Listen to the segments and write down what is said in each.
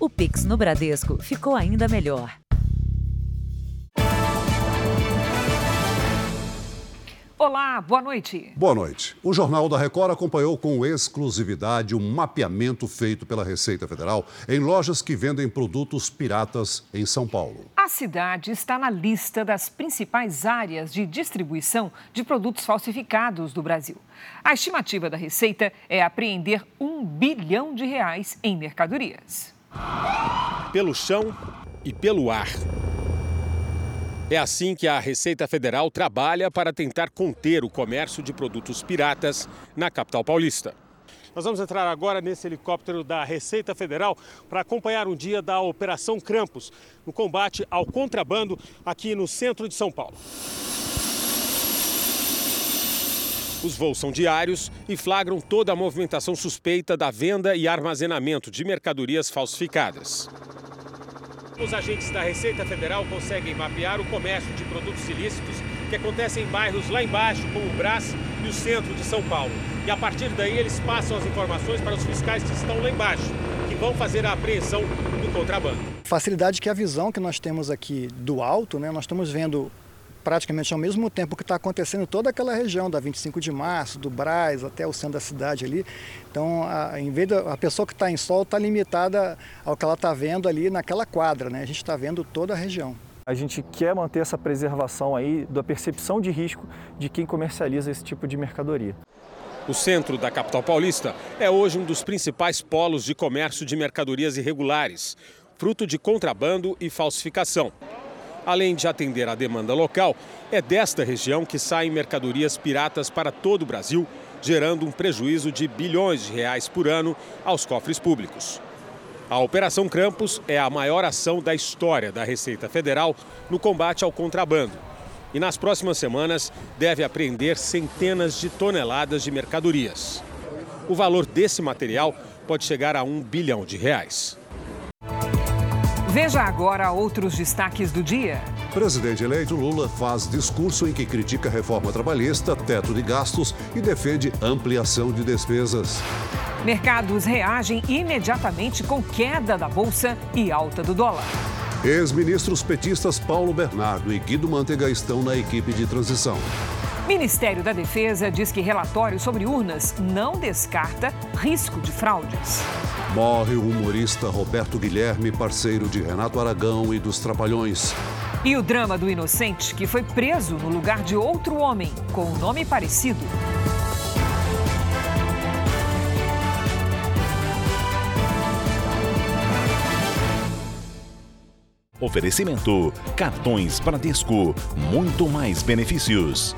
O Pix no Bradesco ficou ainda melhor. Olá, boa noite. Boa noite. O Jornal da Record acompanhou com exclusividade um mapeamento feito pela Receita Federal em lojas que vendem produtos piratas em São Paulo. A cidade está na lista das principais áreas de distribuição de produtos falsificados do Brasil. A estimativa da Receita é apreender um bilhão de reais em mercadorias. Pelo chão e pelo ar. É assim que a Receita Federal trabalha para tentar conter o comércio de produtos piratas na capital paulista. Nós vamos entrar agora nesse helicóptero da Receita Federal para acompanhar um dia da Operação Krampus, no combate ao contrabando aqui no centro de São Paulo. Os voos são diários e flagram toda a movimentação suspeita da venda e armazenamento de mercadorias falsificadas. Os agentes da Receita Federal conseguem mapear o comércio de produtos ilícitos que acontecem em bairros lá embaixo, como o Brás e o centro de São Paulo. E a partir daí eles passam as informações para os fiscais que estão lá embaixo, que vão fazer a apreensão do contrabando. Facilidade que a visão que nós temos aqui do alto, né, nós estamos vendo praticamente ao mesmo tempo que está acontecendo toda aquela região da 25 de março, do Braz até o centro da cidade ali. Então, a, em vez da a pessoa que está em sol está limitada ao que ela está vendo ali naquela quadra, né? A gente está vendo toda a região. A gente quer manter essa preservação aí da percepção de risco de quem comercializa esse tipo de mercadoria. O centro da capital paulista é hoje um dos principais polos de comércio de mercadorias irregulares, fruto de contrabando e falsificação. Além de atender à demanda local, é desta região que saem mercadorias piratas para todo o Brasil, gerando um prejuízo de bilhões de reais por ano aos cofres públicos. A Operação Krampus é a maior ação da história da Receita Federal no combate ao contrabando. E nas próximas semanas deve apreender centenas de toneladas de mercadorias. O valor desse material pode chegar a um bilhão de reais. Veja agora outros destaques do dia. Presidente eleito Lula faz discurso em que critica a reforma trabalhista, teto de gastos e defende ampliação de despesas. Mercados reagem imediatamente com queda da bolsa e alta do dólar. Ex-ministros petistas Paulo Bernardo e Guido Mantega estão na equipe de transição. Ministério da Defesa diz que relatório sobre urnas não descarta risco de fraudes. Morre o humorista Roberto Guilherme, parceiro de Renato Aragão e dos Trapalhões. E o drama do inocente que foi preso no lugar de outro homem com um nome parecido. Oferecimento: cartões Bradesco, muito mais benefícios.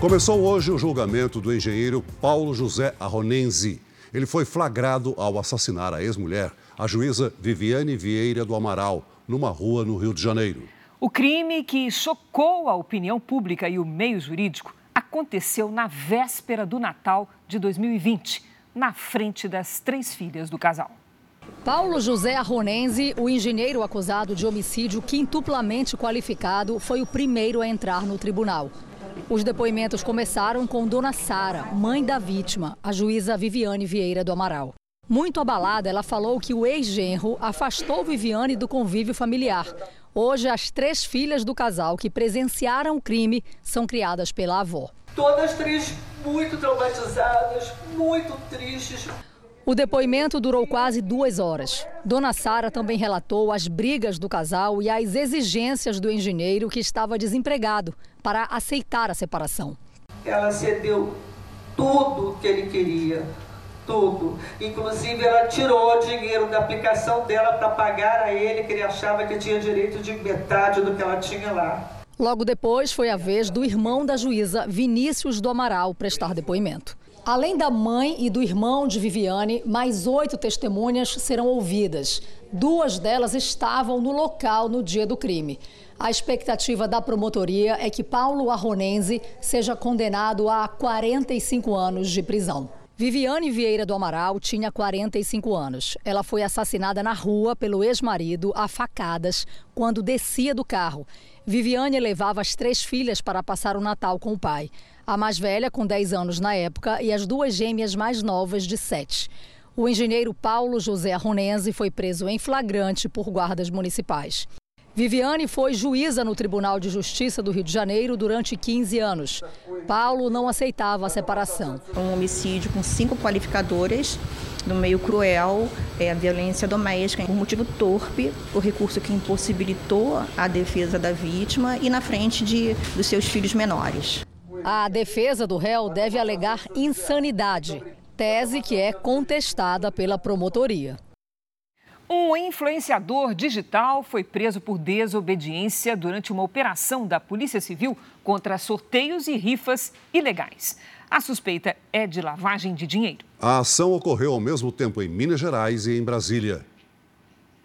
Começou hoje o julgamento do engenheiro Paulo José Arronenzi. Ele foi flagrado ao assassinar a ex-mulher, a juíza Viviane Vieira do Amaral, numa rua no Rio de Janeiro. O crime que chocou a opinião pública e o meio jurídico aconteceu na véspera do Natal de 2020, na frente das três filhas do casal. Paulo José Arronense, o engenheiro acusado de homicídio quintuplamente qualificado, foi o primeiro a entrar no tribunal. Os depoimentos começaram com Dona Sara, mãe da vítima, a juíza Viviane Vieira do Amaral. Muito abalada, ela falou que o ex-genro afastou Viviane do convívio familiar. Hoje, as três filhas do casal que presenciaram o crime são criadas pela avó. Todas três muito traumatizadas, muito tristes. O depoimento durou quase duas horas. Dona Sara também relatou as brigas do casal e as exigências do engenheiro que estava desempregado para aceitar a separação. Ela cedeu tudo que ele queria, tudo. Inclusive, ela tirou o dinheiro da aplicação dela para pagar a ele, que ele achava que tinha direito de metade do que ela tinha lá. Logo depois, foi a vez do irmão da juíza, Vinícius do Amaral, prestar depoimento. Além da mãe e do irmão de Viviane, mais oito testemunhas serão ouvidas. Duas delas estavam no local no dia do crime. A expectativa da promotoria é que Paulo Arronense seja condenado a 45 anos de prisão. Viviane Vieira do Amaral tinha 45 anos. Ela foi assassinada na rua pelo ex-marido a facadas quando descia do carro. Viviane levava as três filhas para passar o Natal com o pai. A mais velha, com 10 anos na época, e as duas gêmeas mais novas, de 7. O engenheiro Paulo José Arronense foi preso em flagrante por guardas municipais. Viviane foi juíza no Tribunal de Justiça do Rio de Janeiro durante 15 anos. Paulo não aceitava a separação. Um homicídio com cinco qualificadoras, no meio cruel, é a violência doméstica, por motivo torpe, o recurso que impossibilitou a defesa da vítima e na frente de, dos seus filhos menores. A defesa do réu deve alegar insanidade, tese que é contestada pela promotoria. Um influenciador digital foi preso por desobediência durante uma operação da Polícia Civil contra sorteios e rifas ilegais. A suspeita é de lavagem de dinheiro. A ação ocorreu ao mesmo tempo em Minas Gerais e em Brasília.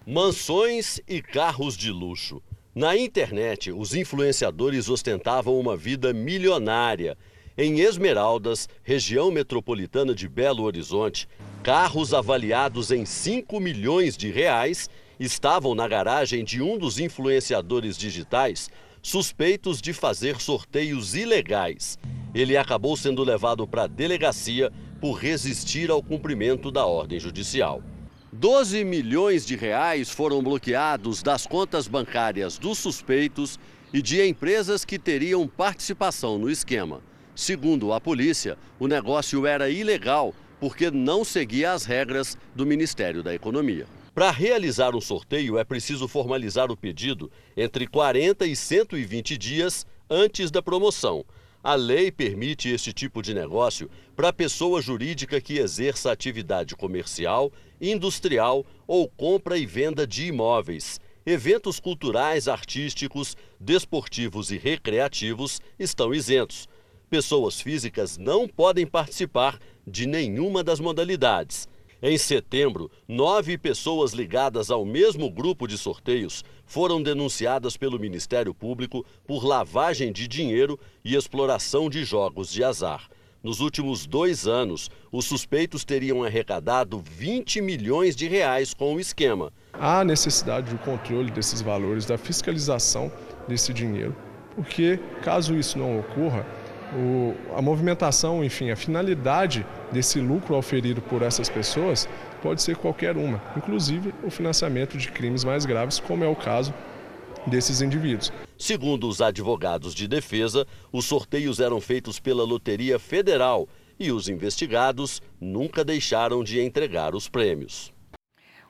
Mansões e carros de luxo. Na internet, os influenciadores ostentavam uma vida milionária. Em Esmeraldas, região metropolitana de Belo Horizonte, carros avaliados em 5 milhões de reais estavam na garagem de um dos influenciadores digitais suspeitos de fazer sorteios ilegais. Ele acabou sendo levado para a delegacia por resistir ao cumprimento da ordem judicial. 12 milhões de reais foram bloqueados das contas bancárias dos suspeitos e de empresas que teriam participação no esquema. Segundo a polícia, o negócio era ilegal porque não seguia as regras do Ministério da Economia. Para realizar um sorteio é preciso formalizar o pedido entre 40 e 120 dias antes da promoção. A lei permite esse tipo de negócio para pessoa jurídica que exerça atividade comercial, industrial ou compra e venda de imóveis. Eventos culturais, artísticos, desportivos e recreativos estão isentos. Pessoas físicas não podem participar de nenhuma das modalidades. Em setembro, nove pessoas ligadas ao mesmo grupo de sorteios foram denunciadas pelo Ministério Público por lavagem de dinheiro e exploração de jogos de azar. Nos últimos dois anos, os suspeitos teriam arrecadado 20 milhões de reais com o esquema. Há necessidade de controle desses valores, da fiscalização desse dinheiro, porque caso isso não ocorra, o, a movimentação, enfim, a finalidade desse lucro auferido por essas pessoas pode ser qualquer uma, inclusive o financiamento de crimes mais graves, como é o caso desses indivíduos. Segundo os advogados de defesa, os sorteios eram feitos pela Loteria Federal e os investigados nunca deixaram de entregar os prêmios.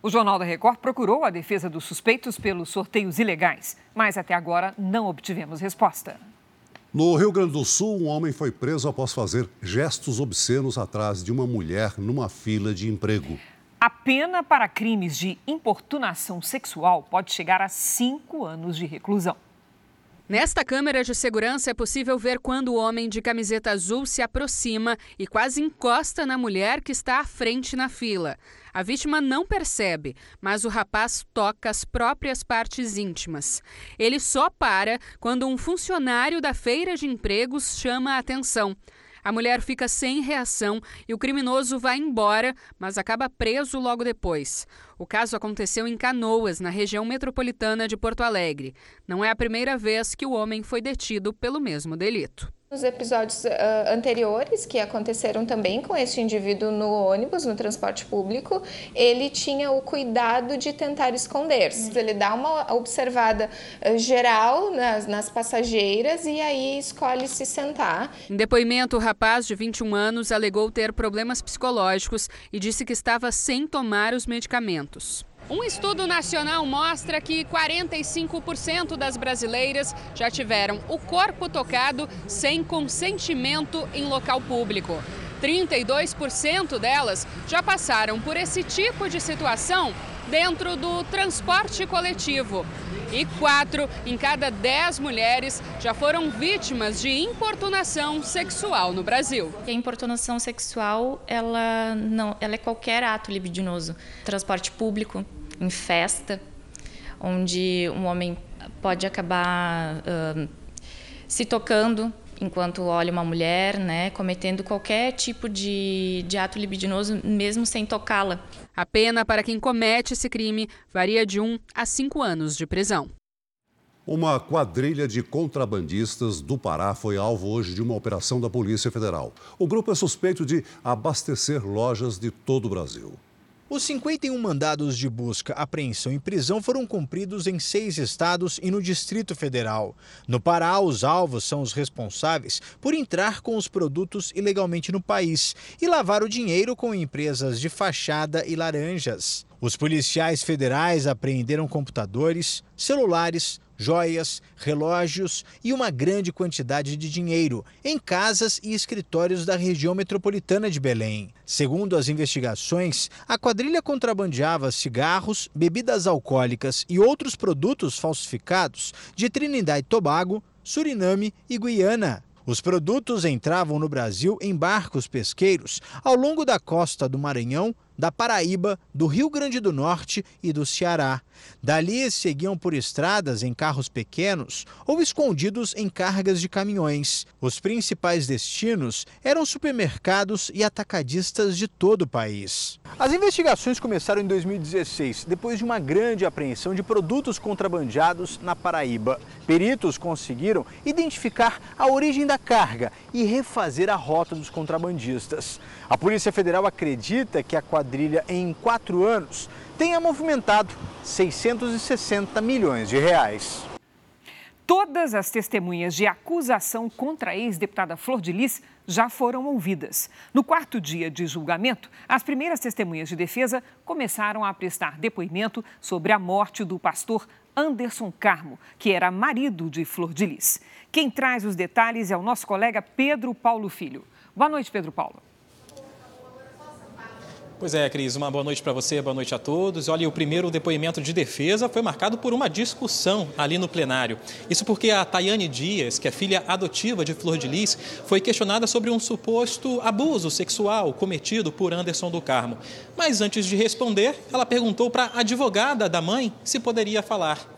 O Jornal da Record procurou a defesa dos suspeitos pelos sorteios ilegais, mas até agora não obtivemos resposta. No Rio Grande do Sul, um homem foi preso após fazer gestos obscenos atrás de uma mulher numa fila de emprego. A pena para crimes de importunação sexual pode chegar a cinco anos de reclusão. Nesta câmera de segurança é possível ver quando o homem de camiseta azul se aproxima e quase encosta na mulher que está à frente na fila. A vítima não percebe, mas o rapaz toca as próprias partes íntimas. Ele só para quando um funcionário da feira de empregos chama a atenção. A mulher fica sem reação e o criminoso vai embora, mas acaba preso logo depois. O caso aconteceu em Canoas, na região metropolitana de Porto Alegre. Não é a primeira vez que o homem foi detido pelo mesmo delito. Os episódios uh, anteriores que aconteceram também com este indivíduo no ônibus, no transporte público, ele tinha o cuidado de tentar esconder-se. Ele dá uma observada uh, geral nas, nas passageiras e aí escolhe se sentar. Em depoimento, o rapaz de 21 anos alegou ter problemas psicológicos e disse que estava sem tomar os medicamentos. Um estudo nacional mostra que 45% das brasileiras já tiveram o corpo tocado sem consentimento em local público. 32% delas já passaram por esse tipo de situação dentro do transporte coletivo. E quatro em cada dez mulheres já foram vítimas de importunação sexual no Brasil. A importunação sexual, ela não, ela é qualquer ato libidinoso. Transporte público, em festa, onde um homem pode acabar uh, se tocando enquanto olha uma mulher, né, cometendo qualquer tipo de, de ato libidinoso, mesmo sem tocá-la. A pena para quem comete esse crime varia de 1 a 5 anos de prisão. Uma quadrilha de contrabandistas do Pará foi alvo hoje de uma operação da Polícia Federal. O grupo é suspeito de abastecer lojas de todo o Brasil. Os 51 mandados de busca, apreensão e prisão foram cumpridos em seis estados e no Distrito Federal. No Pará, os alvos são os responsáveis por entrar com os produtos ilegalmente no país e lavar o dinheiro com empresas de fachada e laranjas. Os policiais federais apreenderam computadores, celulares, joias, relógios e uma grande quantidade de dinheiro em casas e escritórios da região metropolitana de Belém. Segundo as investigações, a quadrilha contrabandeava cigarros, bebidas alcoólicas e outros produtos falsificados de Trinidad e Tobago, Suriname e Guiana. Os produtos entravam no Brasil em barcos pesqueiros ao longo da costa do Maranhão, da Paraíba, do Rio Grande do Norte e do Ceará. Dali seguiam por estradas em carros pequenos ou escondidos em cargas de caminhões. Os principais destinos eram supermercados e atacadistas de todo o país. As investigações começaram em 2016, depois de uma grande apreensão de produtos contrabandeados na Paraíba. Peritos conseguiram identificar a origem da carga e refazer a rota dos contrabandistas. A Polícia Federal acredita que a quadrilha, em quatro anos, tenha movimentado 660 milhões de reais. Todas as testemunhas de acusação contra a ex-deputada Flor de Lis já foram ouvidas. No quarto dia de julgamento, as primeiras testemunhas de defesa começaram a prestar depoimento sobre a morte do pastor Anderson Carmo, que era marido de Flor de Lis. Quem traz os detalhes é o nosso colega Pedro Paulo Filho. Boa noite, Pedro Paulo. Pois é, Cris, uma boa noite para você, boa noite a todos. Olha, o primeiro depoimento de defesa foi marcado por uma discussão ali no plenário. Isso porque a Tayane Dias, que é filha adotiva de Flor de Lis, foi questionada sobre um suposto abuso sexual cometido por Anderson do Carmo. Mas antes de responder, ela perguntou para a advogada da mãe se poderia falar.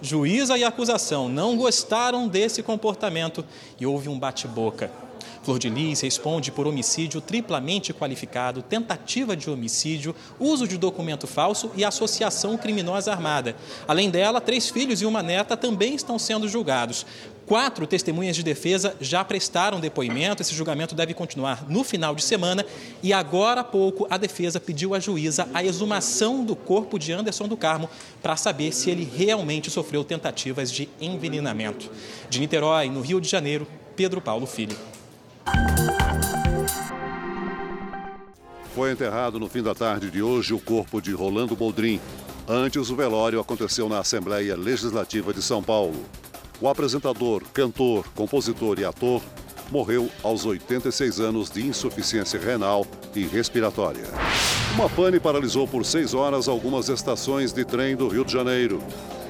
Juíza e acusação não gostaram desse comportamento e houve um bate-boca. Flor de Lis responde por homicídio triplamente qualificado, tentativa de homicídio, uso de documento falso e associação criminosa armada. Além dela, três filhos e uma neta também estão sendo julgados. Quatro testemunhas de defesa já prestaram depoimento. Esse julgamento deve continuar no final de semana. E agora há pouco, a defesa pediu à juíza a exumação do corpo de Anderson do Carmo para saber se ele realmente sofreu tentativas de envenenamento. De Niterói, no Rio de Janeiro, Pedro Paulo Filho. Foi enterrado no fim da tarde de hoje o corpo de Rolando Boldrin. Antes, o velório aconteceu na Assembleia Legislativa de São Paulo. O apresentador, cantor, compositor e ator morreu aos 86 anos de insuficiência renal e respiratória. Uma pane paralisou por seis horas algumas estações de trem do Rio de Janeiro.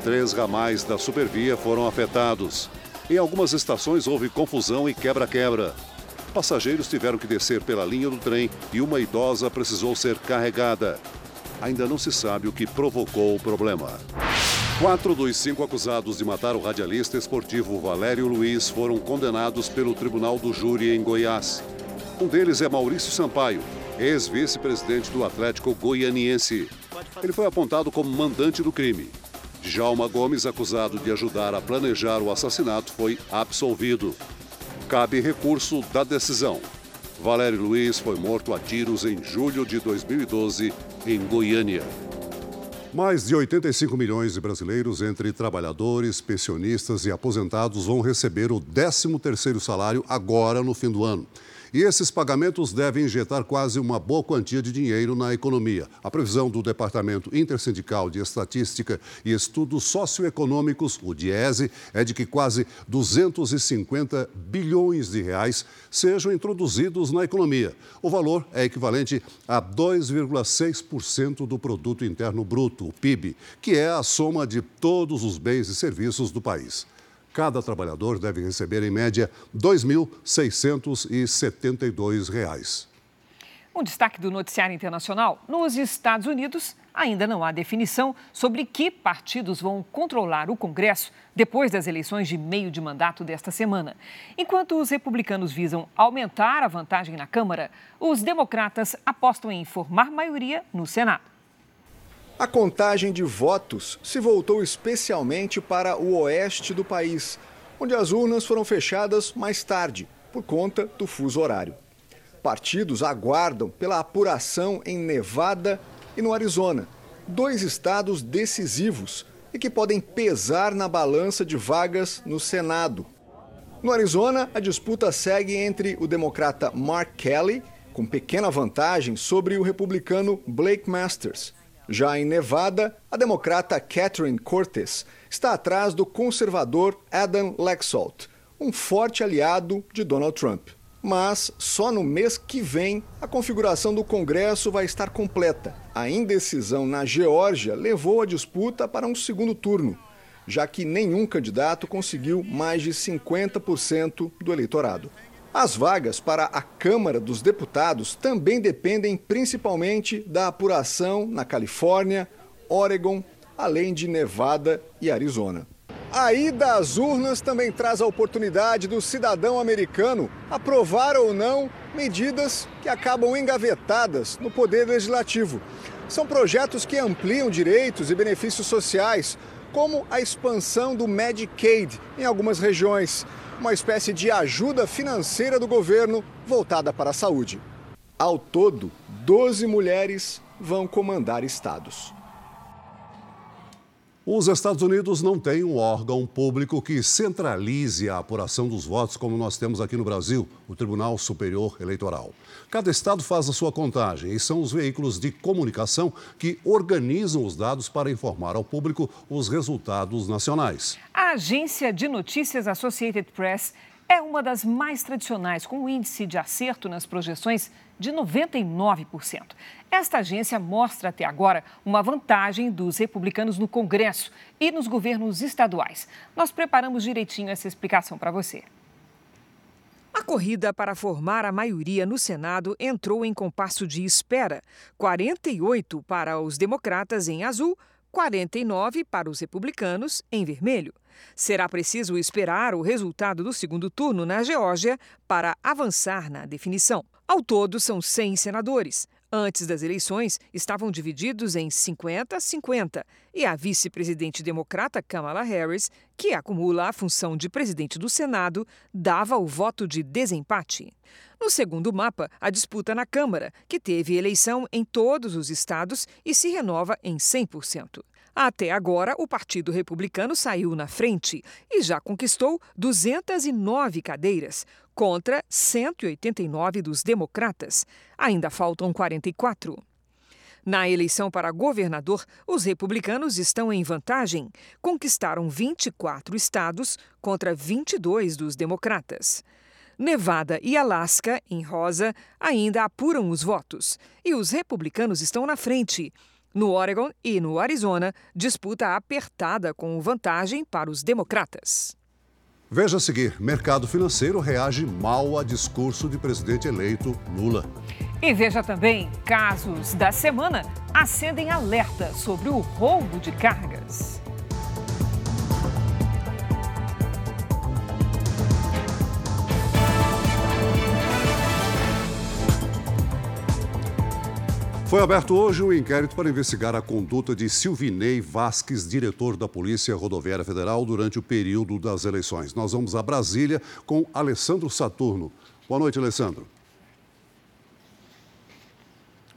Três ramais da Supervia foram afetados. Em algumas estações houve confusão e quebra-quebra. Passageiros tiveram que descer pela linha do trem e uma idosa precisou ser carregada. Ainda não se sabe o que provocou o problema. Quatro dos cinco acusados de matar o radialista esportivo Valério Luiz foram condenados pelo Tribunal do Júri em Goiás. Um deles é Maurício Sampaio, ex-vice-presidente do Atlético Goianiense. Ele foi apontado como mandante do crime. Djalma Gomes, acusado de ajudar a planejar o assassinato, foi absolvido. Cabe recurso da decisão. Valério Luiz foi morto a tiros em julho de 2012 em Goiânia. Mais de 85 milhões de brasileiros, entre trabalhadores, pensionistas e aposentados, vão receber o 13º salário agora no fim do ano. E esses pagamentos devem injetar quase uma boa quantia de dinheiro na economia. A previsão do Departamento Intersindical de Estatística e Estudos Socioeconômicos, o DIESE, é de que quase 250 bilhões de reais sejam introduzidos na economia. O valor é equivalente a 2,6% do produto interno bruto, o PIB, que é a soma de todos os bens e serviços do país. Cada trabalhador deve receber, em média, R$ 2.672. Um destaque do noticiário internacional: nos Estados Unidos, ainda não há definição sobre que partidos vão controlar o Congresso depois das eleições de meio de mandato desta semana. Enquanto os republicanos visam aumentar a vantagem na Câmara, os democratas apostam em formar maioria no Senado. A contagem de votos se voltou especialmente para o oeste do país, onde as urnas foram fechadas mais tarde, por conta do fuso horário. Partidos aguardam pela apuração em Nevada e no Arizona, dois estados decisivos e que podem pesar na balança de vagas no Senado. No Arizona, a disputa segue entre o democrata Mark Kelly, com pequena vantagem sobre o republicano Blake Masters. Já em Nevada, a democrata Catherine Cortez está atrás do conservador Adam Laxalt, um forte aliado de Donald Trump. Mas só no mês que vem a configuração do Congresso vai estar completa. A indecisão na Geórgia levou a disputa para um segundo turno, já que nenhum candidato conseguiu mais de 50% do eleitorado. As vagas para a Câmara dos Deputados também dependem principalmente da apuração na Califórnia, Oregon, além de Nevada e Arizona. A ida às urnas também traz a oportunidade do cidadão americano aprovar ou não medidas que acabam engavetadas no poder legislativo. São projetos que ampliam direitos e benefícios sociais, como a expansão do Medicaid em algumas regiões, uma espécie de ajuda financeira do governo voltada para a saúde. Ao todo, 12 mulheres vão comandar estados. Os Estados Unidos não têm um órgão público que centralize a apuração dos votos, como nós temos aqui no Brasil, o Tribunal Superior Eleitoral. Cada estado faz a sua contagem e são os veículos de comunicação que organizam os dados para informar ao público os resultados nacionais. A agência de notícias Associated Press é uma das mais tradicionais, com um índice de acerto nas projeções de 99%. Esta agência mostra até agora uma vantagem dos republicanos no Congresso e nos governos estaduais. Nós preparamos direitinho essa explicação para você. A corrida para formar a maioria no Senado entrou em compasso de espera: 48 para os democratas em azul, 49 para os republicanos em vermelho. Será preciso esperar o resultado do segundo turno na Geórgia para avançar na definição. Ao todo, são 100 senadores. Antes das eleições, estavam divididos em 50-50 e a vice-presidente democrata Kamala Harris, que acumula a função de presidente do Senado, dava o voto de desempate. No segundo mapa, a disputa na Câmara, que teve eleição em todos os estados e se renova em 100%. Até agora, o Partido Republicano saiu na frente e já conquistou 209 cadeiras, contra 189 dos democratas. Ainda faltam 44. Na eleição para governador, os republicanos estão em vantagem. Conquistaram 24 estados contra 22 dos democratas. Nevada e Alasca, em rosa, ainda apuram os votos. E os republicanos estão na frente. No Oregon e no Arizona, disputa apertada com vantagem para os democratas. Veja a seguir: mercado financeiro reage mal a discurso de presidente eleito Lula. E veja também: casos da semana acendem alerta sobre o roubo de cargas. Foi aberto hoje um inquérito para investigar a conduta de Silvinei Vasques, diretor da Polícia Rodoviária Federal, durante o período das eleições. Nós vamos a Brasília com Alessandro Saturno. Boa noite, Alessandro.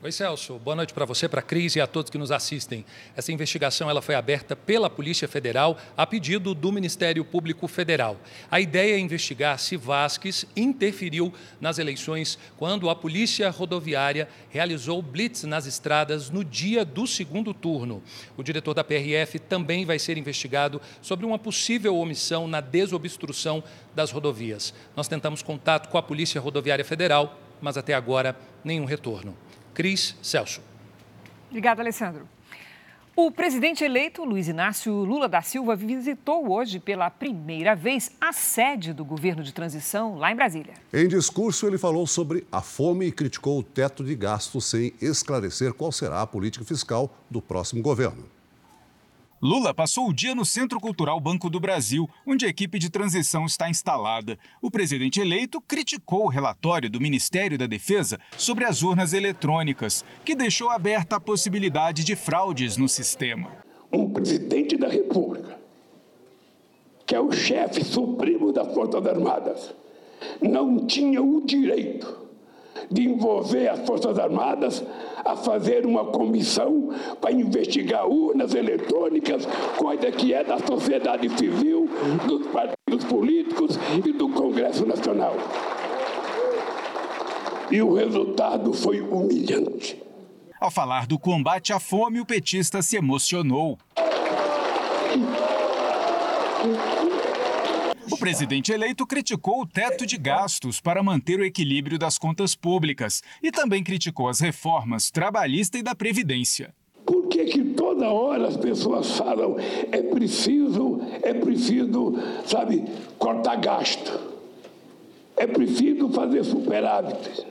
Oi, Celso. Boa noite para você, para a Cris e a todos que nos assistem. Essa investigação ela foi aberta pela Polícia Federal a pedido do Ministério Público Federal. A ideia é investigar se Vasques interferiu nas eleições quando a Polícia Rodoviária realizou blitz nas estradas no dia do segundo turno. O diretor da PRF também vai ser investigado sobre uma possível omissão na desobstrução das rodovias. Nós tentamos contato com a Polícia Rodoviária Federal, mas até agora nenhum retorno. Cris Celso. Obrigada, Alessandro. O presidente eleito, Luiz Inácio Lula da Silva, visitou hoje pela primeira vez a sede do governo de transição lá em Brasília. Em discurso, ele falou sobre a fome e criticou o teto de gastos sem esclarecer qual será a política fiscal do próximo governo. Lula passou o dia no Centro Cultural Banco do Brasil, onde a equipe de transição está instalada. O presidente eleito criticou o relatório do Ministério da Defesa sobre as urnas eletrônicas, que deixou aberta a possibilidade de fraudes no sistema. Um presidente da República, que é o chefe supremo das Forças Armadas, não tinha o direito de envolver as Forças Armadas a fazer uma comissão para investigar urnas eletrônicas, coisa que é da sociedade civil, dos partidos políticos e do Congresso Nacional. E o resultado foi humilhante. Ao falar do combate à fome, o petista se emocionou. O presidente eleito criticou o teto de gastos para manter o equilíbrio das contas públicas e também criticou as reformas trabalhista e da Previdência. Por que, que toda hora as pessoas falam é preciso, é preciso, sabe, cortar gasto? É preciso fazer superávit?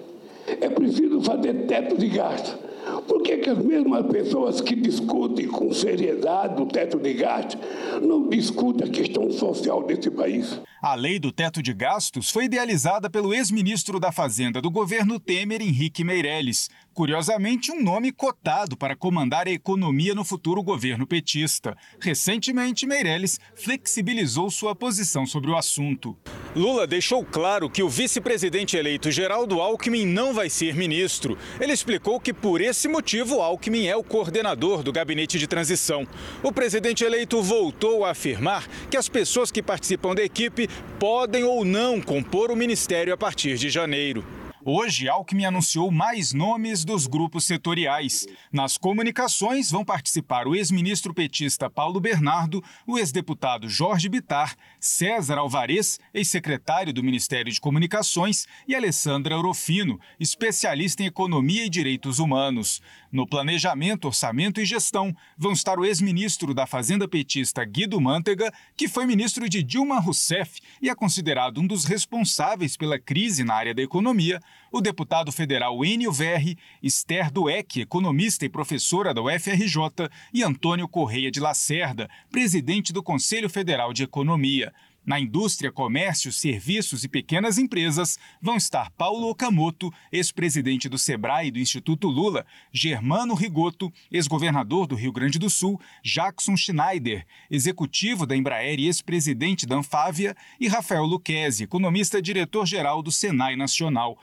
É preciso fazer teto de gasto? Por que, que as mesmas pessoas que discutem com seriedade o teto de gasto não discutem a questão social desse país? A lei do teto de gastos foi idealizada pelo ex-ministro da Fazenda do governo Temer, Henrique Meirelles. Curiosamente, um nome cotado para comandar a economia no futuro governo petista. Recentemente, Meirelles flexibilizou sua posição sobre o assunto. Lula deixou claro que o vice-presidente eleito Geraldo Alckmin não vai ser ministro. Ele explicou que, por esse motivo, Alckmin é o coordenador do gabinete de transição. O presidente eleito voltou a afirmar que as pessoas que participam da equipe podem ou não compor o ministério a partir de janeiro. Hoje, Alckmin anunciou mais nomes dos grupos setoriais. Nas comunicações vão participar o ex-ministro petista Paulo Bernardo, o ex-deputado Jorge Bitar, César Alvarez, ex-secretário do Ministério de Comunicações, e Alessandra Orofino, especialista em economia e direitos humanos. No planejamento, orçamento e gestão vão estar o ex-ministro da Fazenda petista Guido Mantega, que foi ministro de Dilma Rousseff e é considerado um dos responsáveis pela crise na área da economia, o deputado federal Enio Verri, Esther Dueck, economista e professora da UFRJ, e Antônio Correia de Lacerda, presidente do Conselho Federal de Economia. Na indústria, comércio, serviços e pequenas empresas vão estar Paulo Okamoto, ex-presidente do Sebrae e do Instituto Lula, Germano Rigoto, ex-governador do Rio Grande do Sul, Jackson Schneider, executivo da Embraer e ex-presidente da Anfávia, e Rafael Luquezzi, economista diretor-geral do Senai Nacional.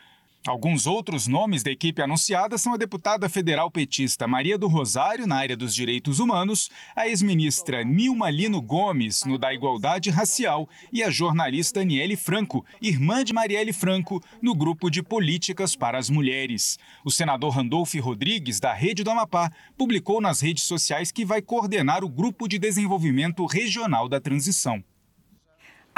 Alguns outros nomes da equipe anunciada são a deputada federal petista Maria do Rosário, na área dos direitos humanos, a ex-ministra Nilma Lino Gomes, no da igualdade racial, e a jornalista Aniele Franco, irmã de Marielle Franco, no grupo de políticas para as mulheres. O senador Randolfo Rodrigues, da Rede do Amapá, publicou nas redes sociais que vai coordenar o grupo de desenvolvimento regional da transição.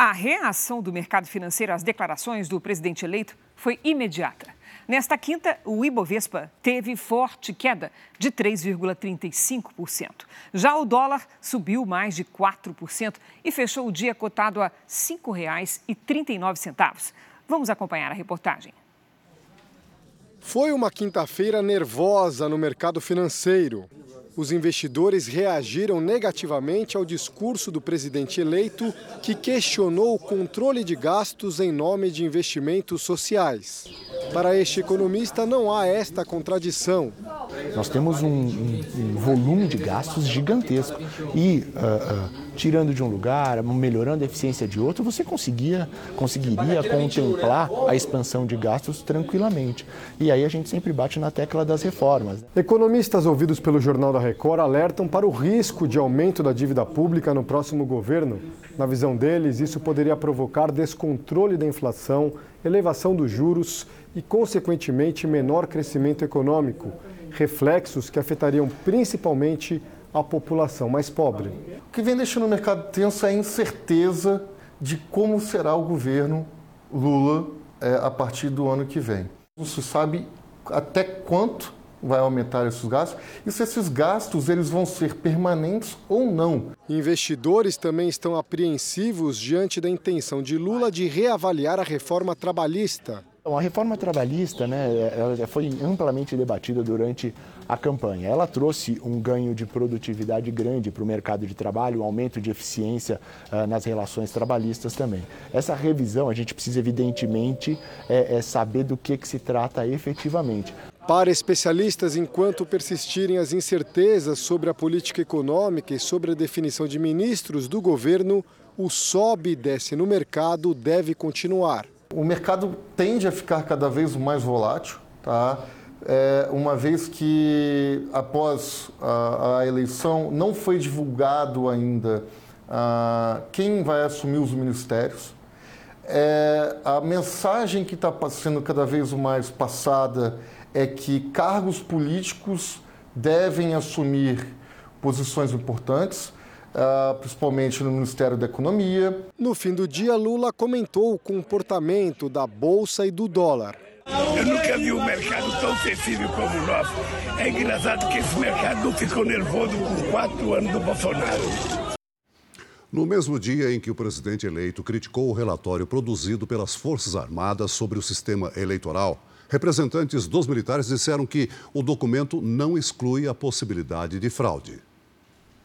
A reação do mercado financeiro às declarações do presidente eleito foi imediata. Nesta quinta, o Ibovespa teve forte queda de 3,35%. Já o dólar subiu mais de 4% e fechou o dia cotado a R$ 5,39. Vamos acompanhar a reportagem. Foi uma quinta-feira nervosa no mercado financeiro os investidores reagiram negativamente ao discurso do presidente eleito, que questionou o controle de gastos em nome de investimentos sociais. Para este economista, não há esta contradição. Nós temos um, um, um volume de gastos gigantesco e, uh, uh, tirando de um lugar, melhorando a eficiência de outro, você conseguia, conseguiria contemplar a expansão de gastos tranquilamente. E aí a gente sempre bate na tecla das reformas. Economistas ouvidos pelo Jornal da Record alertam para o risco de aumento da dívida pública no próximo governo. Na visão deles, isso poderia provocar descontrole da inflação, elevação dos juros e, consequentemente, menor crescimento econômico, reflexos que afetariam principalmente a população mais pobre. O que vem deixando o mercado tenso é a incerteza de como será o governo Lula é, a partir do ano que vem. Não se sabe até quanto vai aumentar esses gastos e se esses gastos eles vão ser permanentes ou não. Investidores também estão apreensivos diante da intenção de Lula de reavaliar a reforma trabalhista. A reforma trabalhista né, ela foi amplamente debatida durante a campanha. Ela trouxe um ganho de produtividade grande para o mercado de trabalho, um aumento de eficiência uh, nas relações trabalhistas também. Essa revisão, a gente precisa, evidentemente, é, é saber do que, que se trata efetivamente. Para especialistas, enquanto persistirem as incertezas sobre a política econômica e sobre a definição de ministros do governo, o sobe e desce no mercado deve continuar. O mercado tende a ficar cada vez mais volátil, tá? É, uma vez que após a, a, eleição não foi divulgado ainda ah, quem vai assumir os ministérios. É, a mensagem que está sendo cada vez mais passada é que cargos políticos devem assumir posições importantes. Uh, principalmente no Ministério da Economia. No fim do dia, Lula comentou o comportamento da Bolsa e do dólar. Eu nunca vi um mercado tão sensível como o nosso. É engraçado que esse mercado não ficou nervoso com quatro anos do Bolsonaro. No mesmo dia em que o presidente eleito criticou o relatório produzido pelas Forças Armadas sobre o sistema eleitoral, representantes dos militares disseram que o documento não exclui a possibilidade de fraude.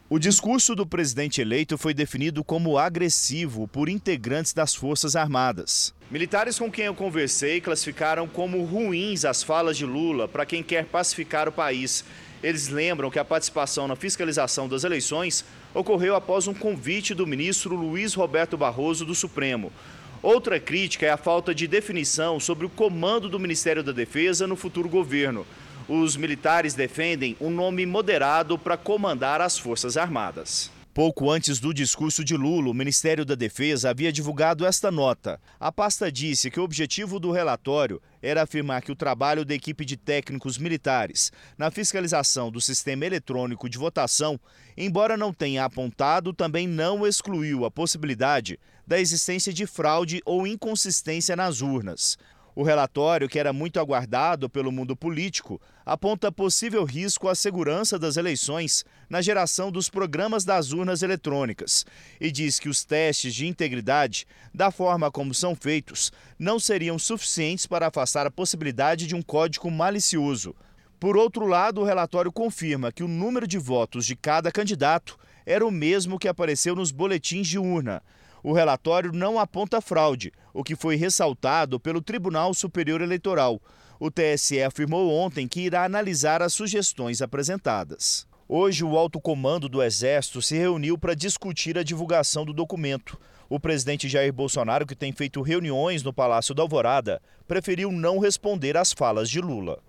O discurso do presidente eleito foi definido como agressivo por integrantes das Forças Armadas. Militares com quem eu conversei classificaram como ruins as falas de Lula para quem quer pacificar o país. Eles lembram que a participação na fiscalização das eleições ocorreu após um convite do ministro Luiz Roberto Barroso do Supremo. Outra crítica é a falta de definição sobre o comando do Ministério da Defesa no futuro governo. Os militares defendem um nome moderado para comandar as Forças Armadas. Pouco antes do discurso de Lula, o Ministério da Defesa havia divulgado esta nota. A pasta disse que o objetivo do relatório era afirmar que o trabalho da equipe de técnicos militares na fiscalização do sistema eletrônico de votação, embora não tenha apontado, também não excluiu a possibilidade da existência de fraude ou inconsistência nas urnas. O relatório, que era muito aguardado pelo mundo político, aponta possível risco à segurança das eleições na geração dos programas das urnas eletrônicas e diz que os testes de integridade, da forma como são feitos, não seriam suficientes para afastar a possibilidade de um código malicioso. Por outro lado, o relatório confirma que o número de votos de cada candidato era o mesmo que apareceu nos boletins de urna. O relatório não aponta fraude, o que foi ressaltado pelo Tribunal Superior Eleitoral. O TSE afirmou ontem que irá analisar as sugestões apresentadas. Hoje, o alto comando do Exército se reuniu para discutir a divulgação do documento. O presidente Jair Bolsonaro, que tem feito reuniões no Palácio da Alvorada, preferiu não responder às falas de Lula.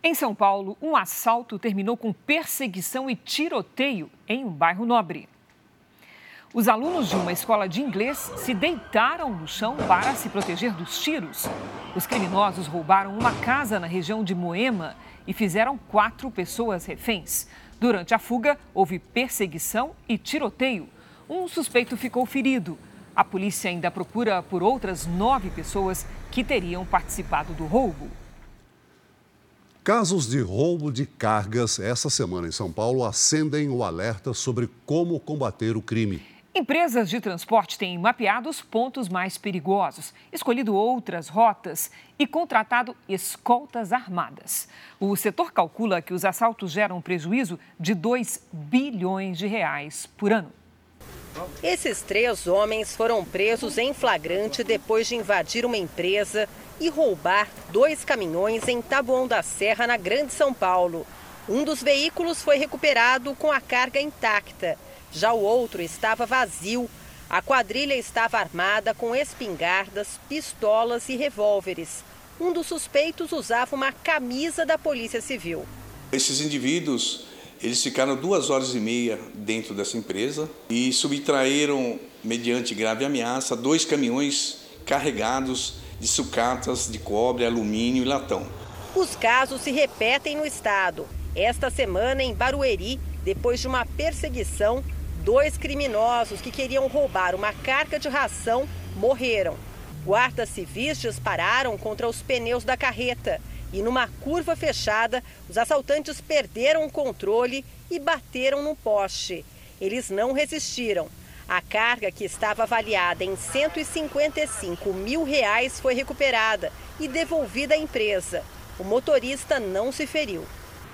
Em São Paulo, um assalto terminou com perseguição e tiroteio em um bairro nobre. Os alunos de uma escola de inglês se deitaram no chão para se proteger dos tiros. Os criminosos roubaram uma casa na região de Moema e fizeram quatro pessoas reféns. Durante a fuga, houve perseguição e tiroteio. Um suspeito ficou ferido. A polícia ainda procura por outras nove pessoas que teriam participado do roubo. Casos de roubo de cargas essa semana em São Paulo acendem o alerta sobre como combater o crime. Empresas de transporte têm mapeado os pontos mais perigosos, escolhido outras rotas e contratado escoltas armadas. O setor calcula que os assaltos geram um prejuízo de 2 bilhões de reais por ano. Esses três homens foram presos em flagrante depois de invadir uma empresa e roubar dois caminhões em Taboão da Serra, na Grande São Paulo. Um dos veículos foi recuperado com a carga intacta já o outro estava vazio. A quadrilha estava armada com espingardas, pistolas e revólveres. Um dos suspeitos usava uma camisa da Polícia Civil. Esses indivíduos, eles ficaram duas horas e meia dentro dessa empresa e subtraíram, mediante grave ameaça, dois caminhões carregados de sucatas de cobre, alumínio e latão. Os casos se repetem no estado. Esta semana, em Barueri, depois de uma perseguição, Dois criminosos que queriam roubar uma carga de ração morreram. Guardas civis dispararam contra os pneus da carreta. E numa curva fechada, os assaltantes perderam o controle e bateram no poste. Eles não resistiram. A carga, que estava avaliada em 155 mil reais, foi recuperada e devolvida à empresa. O motorista não se feriu.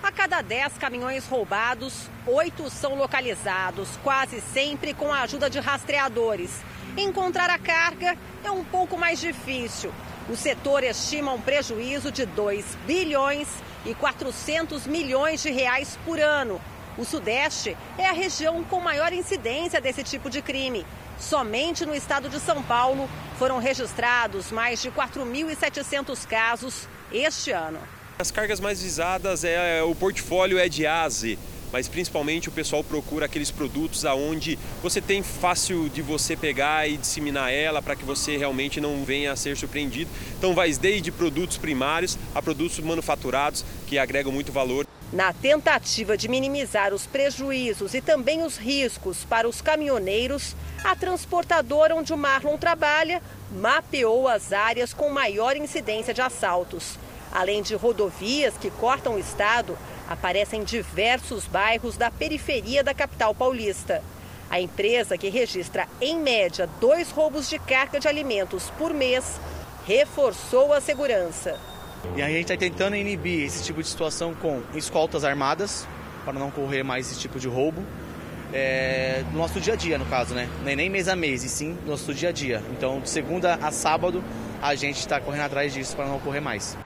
A cada 10 caminhões roubados, oito são localizados, quase sempre com a ajuda de rastreadores. Encontrar a carga é um pouco mais difícil. O setor estima um prejuízo de 2 bilhões e 400 milhões de reais por ano, o Sudeste é a região com maior incidência desse tipo de crime. Somente no estado de São Paulo foram registrados mais de 4.700 casos este ano. As cargas mais visadas é o portfólio é de ASE, mas principalmente o pessoal procura aqueles produtos aonde você tem fácil de você pegar e disseminar ela para que você realmente não venha a ser surpreendido. Então vai desde produtos primários a produtos manufaturados que agregam muito valor. Na tentativa de minimizar os prejuízos e também os riscos para os caminhoneiros, a transportadora onde o Marlon trabalha mapeou as áreas com maior incidência de assaltos. Além de rodovias que cortam o estado, aparecem diversos bairros da periferia da capital paulista. A empresa, que registra em média dois roubos de carga de alimentos por mês, reforçou a segurança. E a gente está tentando inibir esse tipo de situação com escoltas armadas, para não correr mais esse tipo de roubo. É, no nosso dia a dia, no caso, né? Nem, nem mês a mês, e sim no nosso dia a dia. Então, de segunda a sábado, a gente está correndo atrás disso para não ocorrer mais.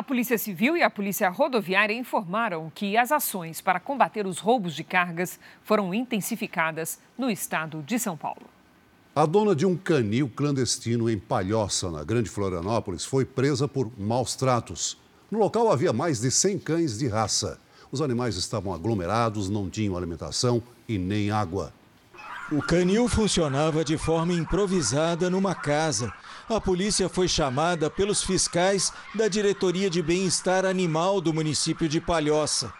A Polícia Civil e a Polícia Rodoviária informaram que as ações para combater os roubos de cargas foram intensificadas no estado de São Paulo. A dona de um canil clandestino em Palhoça, na Grande Florianópolis, foi presa por maus tratos. No local havia mais de 100 cães de raça. Os animais estavam aglomerados, não tinham alimentação e nem água. O canil funcionava de forma improvisada numa casa. A polícia foi chamada pelos fiscais da Diretoria de Bem-Estar Animal do município de Palhoça.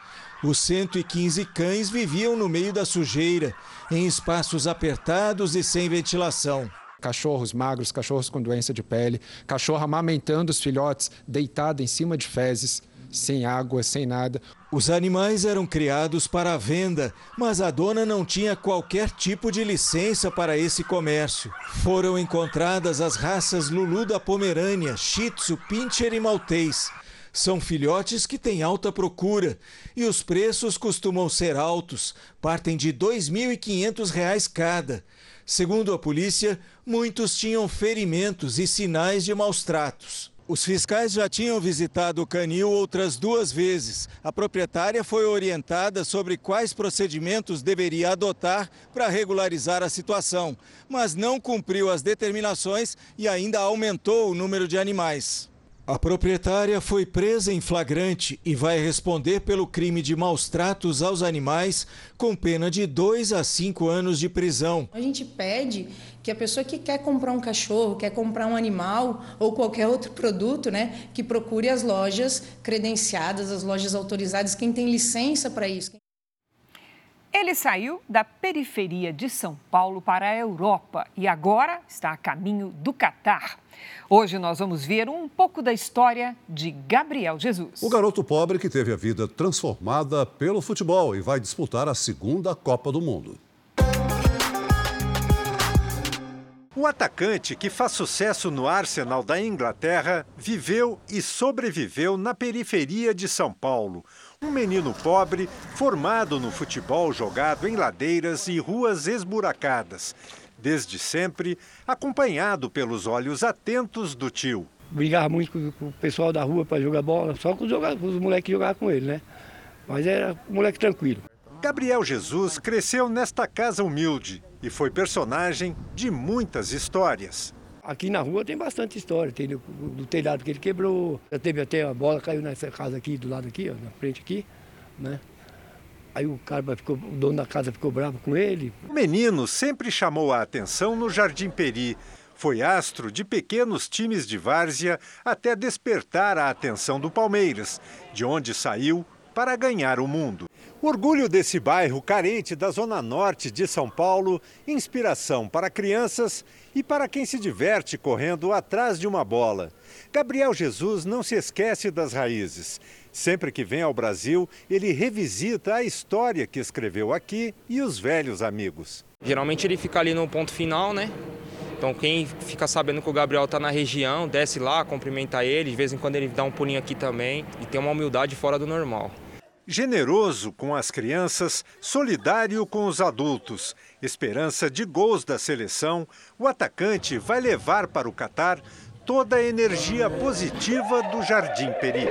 Os 115 cães viviam no meio da sujeira, em espaços apertados e sem ventilação. Cachorros magros, cachorros com doença de pele, cachorro amamentando os filhotes deitado em cima de fezes, sem água, sem nada. Os animais eram criados para a venda, mas a dona não tinha qualquer tipo de licença para esse comércio. Foram encontradas as raças Lulu da Pomerânia, Shih Tzu, Pinscher e Maltês. São filhotes que têm alta procura e os preços costumam ser altos, partem de R$ 2.500 cada. Segundo a polícia, muitos tinham ferimentos e sinais de maus tratos. Os fiscais já tinham visitado o canil outras duas vezes. A proprietária foi orientada sobre quais procedimentos deveria adotar para regularizar a situação, mas não cumpriu as determinações e ainda aumentou o número de animais. A proprietária foi presa em flagrante e vai responder pelo crime de maus tratos aos animais, com pena de 2 a 5 anos de prisão. A gente pede que a pessoa que quer comprar um cachorro, quer comprar um animal ou qualquer outro produto, né, que procure as lojas credenciadas, as lojas autorizadas, quem tem licença para isso. Ele saiu da periferia de São Paulo para a Europa e agora está a caminho do Catar. Hoje nós vamos ver um pouco da história de Gabriel Jesus. O garoto pobre que teve a vida transformada pelo futebol e vai disputar a segunda Copa do Mundo. O atacante, que faz sucesso no Arsenal da Inglaterra, viveu e sobreviveu na periferia de São Paulo. Um menino pobre, formado no futebol jogado em ladeiras e ruas esburacadas. Desde sempre, acompanhado pelos olhos atentos do tio. Brigava muito com o pessoal da rua para jogar bola, só com os, os moleques jogavam com ele, né? Mas era um moleque tranquilo. Gabriel Jesus cresceu nesta casa humilde e foi personagem de muitas histórias. Aqui na rua tem bastante história, tem do, telhado que ele quebrou, já teve até a bola caiu nessa casa aqui, do lado aqui, ó, na frente aqui, né? Aí o cara ficou, o dono da casa ficou bravo com ele. O menino sempre chamou a atenção no Jardim Peri. Foi astro de pequenos times de várzea até despertar a atenção do Palmeiras, de onde saiu para ganhar o mundo. O orgulho desse bairro carente da zona norte de São Paulo, inspiração para crianças e para quem se diverte correndo atrás de uma bola. Gabriel Jesus não se esquece das raízes. Sempre que vem ao Brasil, ele revisita a história que escreveu aqui e os velhos amigos. Geralmente ele fica ali no ponto final, né? Então quem fica sabendo que o Gabriel está na região, desce lá, cumprimenta ele, de vez em quando ele dá um pulinho aqui também e tem uma humildade fora do normal. Generoso com as crianças, solidário com os adultos, esperança de gols da seleção, o atacante vai levar para o Catar toda a energia positiva do Jardim Peri.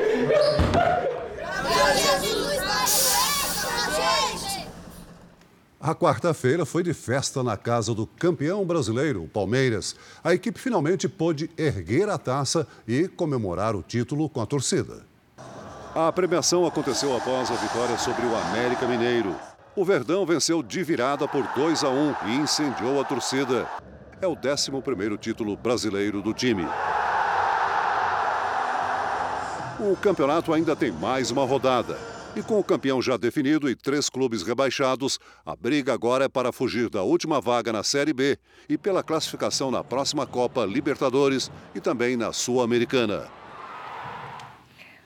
A quarta-feira foi de festa na casa do campeão brasileiro, o Palmeiras. A equipe finalmente pôde erguer a taça e comemorar o título com a torcida. A premiação aconteceu após a vitória sobre o América Mineiro. O Verdão venceu de virada por 2 a 1 e incendiou a torcida. É o 11º título brasileiro do time. O campeonato ainda tem mais uma rodada. E com o campeão já definido e três clubes rebaixados, a briga agora é para fugir da última vaga na Série B e pela classificação na próxima Copa Libertadores e também na Sul-Americana.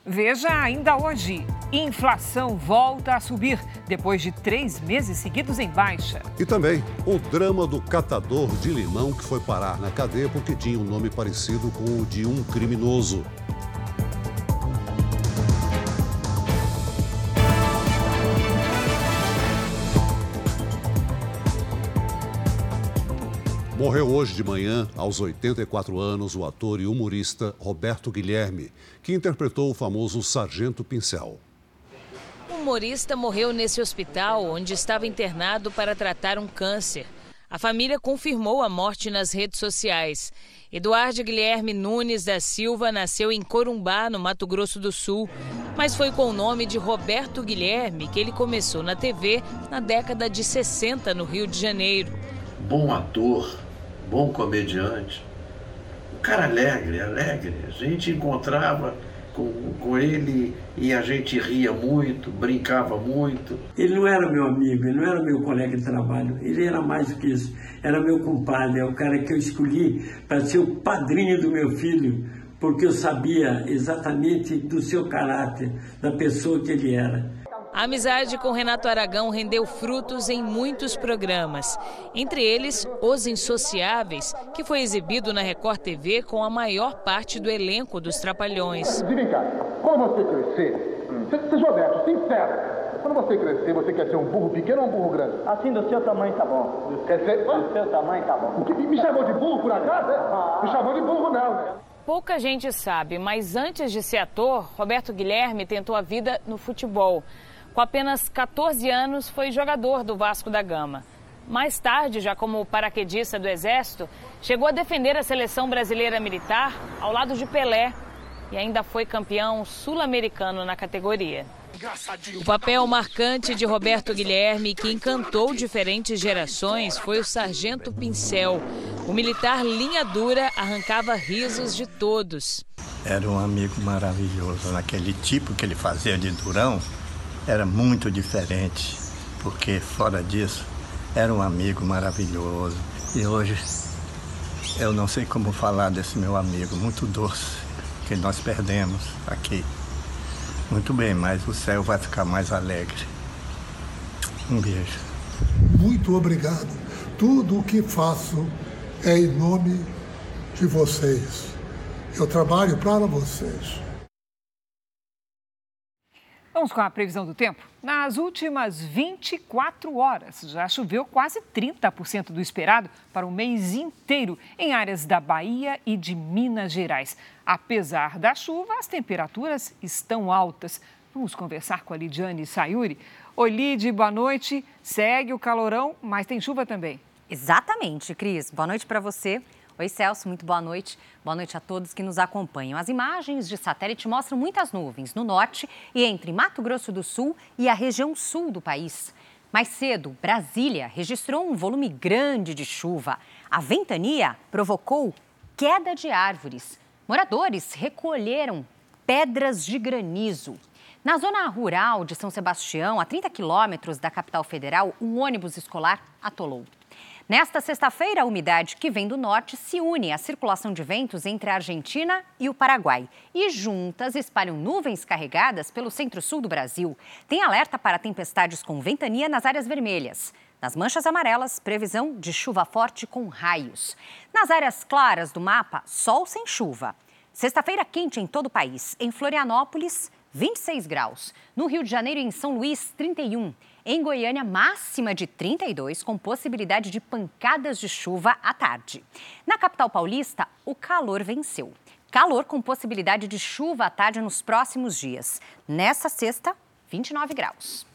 Veja ainda hoje: inflação volta a subir depois de três meses seguidos em baixa. E também o drama do catador de limão que foi parar na cadeia porque tinha um nome parecido com o de um criminoso. Morreu hoje de manhã, aos 84 anos, o ator e humorista Roberto Guilherme, que interpretou o famoso Sargento Pincel. O humorista morreu nesse hospital onde estava internado para tratar um câncer. A família confirmou a morte nas redes sociais. Eduardo Guilherme Nunes da Silva nasceu em Corumbá, no Mato Grosso do Sul, mas foi com o nome de Roberto Guilherme que ele começou na TV na década de 60 no Rio de Janeiro. Bom ator, bom comediante, um cara alegre, alegre. A gente encontrava com, com ele e a gente ria muito, brincava muito. Ele não era meu amigo, ele não era meu colega de trabalho, ele era mais do que isso. Era meu compadre, é o cara que eu escolhi para ser o padrinho do meu filho, porque eu sabia exatamente do seu caráter, da pessoa que ele era. A amizade com Renato Aragão rendeu frutos em muitos programas, entre eles Os Insociáveis, que foi exibido na Record TV com a maior parte do elenco dos Trapalhões. Vem cá, quando você crescer, seja honesto, sincero, quando você crescer, você quer ser um burro pequeno ou um burro grande? Assim, do seu tamanho tá bom. Quer ser? Do seu tamanho tá bom. O que, me chamou de burro por acaso? Ah. Me chamou de burro não, né? Pouca gente sabe, mas antes de ser ator, Roberto Guilherme tentou a vida no futebol. Com apenas 14 anos, foi jogador do Vasco da Gama. Mais tarde, já como paraquedista do Exército, chegou a defender a seleção brasileira militar ao lado de Pelé e ainda foi campeão sul-americano na categoria. O papel marcante de Roberto Guilherme, que encantou diferentes gerações, foi o Sargento Pincel. O militar linha dura arrancava risos de todos. Era um amigo maravilhoso. Naquele tipo que ele fazia de durão, era muito diferente, porque fora disso era um amigo maravilhoso. E hoje eu não sei como falar desse meu amigo, muito doce, que nós perdemos aqui. Muito bem, mas o céu vai ficar mais alegre. Um beijo. Muito obrigado. Tudo o que faço é em nome de vocês. Eu trabalho para vocês. Vamos com a previsão do tempo? Nas últimas 24 horas, já choveu quase 30% do esperado para o mês inteiro em áreas da Bahia e de Minas Gerais. Apesar da chuva, as temperaturas estão altas. Vamos conversar com a Lidiane Sayuri. Oi, Lid, boa noite. Segue o calorão, mas tem chuva também. Exatamente, Cris. Boa noite para você. Oi, Celso, muito boa noite. Boa noite a todos que nos acompanham. As imagens de satélite mostram muitas nuvens no norte e entre Mato Grosso do Sul e a região sul do país. Mais cedo, Brasília registrou um volume grande de chuva. A ventania provocou queda de árvores. Moradores recolheram pedras de granizo. Na zona rural de São Sebastião, a 30 quilômetros da capital federal, um ônibus escolar atolou. Nesta sexta-feira, a umidade que vem do norte se une à circulação de ventos entre a Argentina e o Paraguai e juntas espalham nuvens carregadas pelo centro-sul do Brasil. Tem alerta para tempestades com ventania nas áreas vermelhas. Nas manchas amarelas, previsão de chuva forte com raios. Nas áreas claras do mapa, sol sem chuva. Sexta-feira quente em todo o país. Em Florianópolis, 26 graus. No Rio de Janeiro e em São Luís, 31. Em Goiânia, máxima de 32, com possibilidade de pancadas de chuva à tarde. Na capital paulista, o calor venceu. Calor com possibilidade de chuva à tarde nos próximos dias. Nessa sexta, 29 graus.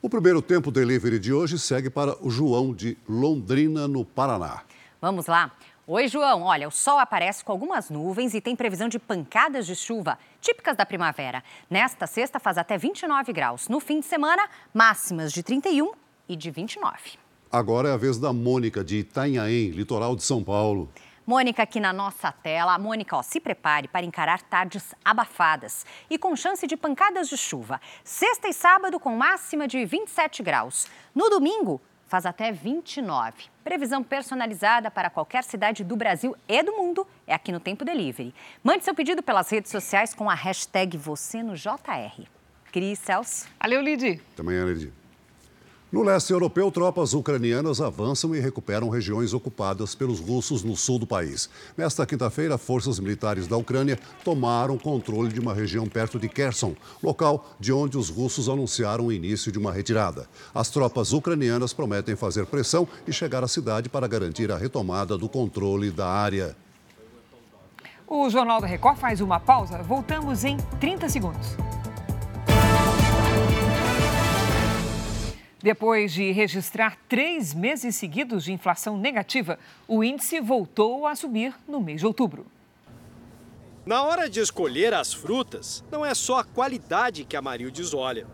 O primeiro tempo delivery de hoje segue para o João de Londrina, no Paraná. Vamos lá. Oi, João. Olha, o sol aparece com algumas nuvens e tem previsão de pancadas de chuva típicas da primavera. Nesta sexta faz até 29 graus. No fim de semana, máximas de 31 e de 29. Agora é a vez da Mônica de Itanhaém, litoral de São Paulo. Mônica aqui na nossa tela. Mônica, ó, se prepare para encarar tardes abafadas e com chance de pancadas de chuva. Sexta e sábado com máxima de 27 graus. No domingo, faz até 29. Previsão personalizada para qualquer cidade do Brasil e do mundo é aqui no Tempo Delivery. Mande seu pedido pelas redes sociais com a hashtag você no JR. Cris Celso. Valeu, Lidi. Também é, Lidi. No leste europeu, tropas ucranianas avançam e recuperam regiões ocupadas pelos russos no sul do país. Nesta quinta-feira, forças militares da Ucrânia tomaram controle de uma região perto de Kherson, local de onde os russos anunciaram o início de uma retirada. As tropas ucranianas prometem fazer pressão e chegar à cidade para garantir a retomada do controle da área. O Jornal da Record faz uma pausa. Voltamos em 30 segundos. Depois de registrar três meses seguidos de inflação negativa, o índice voltou a subir no mês de outubro. Na hora de escolher as frutas, não é só a qualidade que a Marildes olha.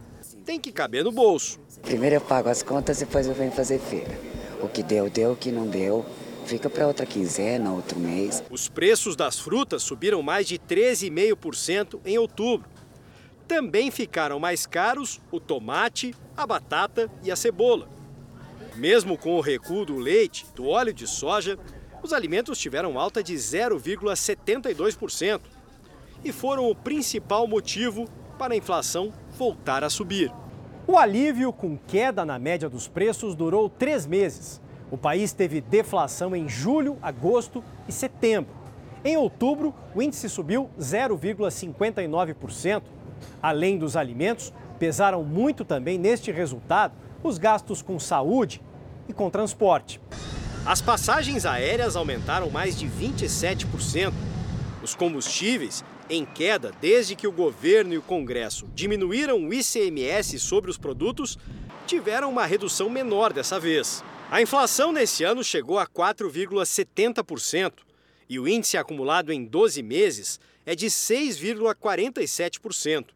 Tem que caber no bolso. Primeiro eu pago as contas, depois eu venho fazer feira. O que deu, deu. O que não deu, fica para outra quinzena, outro mês. Os preços das frutas subiram mais de 13,5% em outubro também ficaram mais caros o tomate, a batata e a cebola. Mesmo com o recuo do leite, do óleo de soja, os alimentos tiveram alta de 0,72% e foram o principal motivo para a inflação voltar a subir. O alívio com queda na média dos preços durou três meses. O país teve deflação em julho, agosto e setembro. Em outubro, o índice subiu 0,59%, Além dos alimentos, pesaram muito também neste resultado os gastos com saúde e com transporte. As passagens aéreas aumentaram mais de 27%. Os combustíveis, em queda desde que o governo e o Congresso diminuíram o ICMS sobre os produtos, tiveram uma redução menor dessa vez. A inflação nesse ano chegou a 4,70% e o índice acumulado em 12 meses é de 6,47%.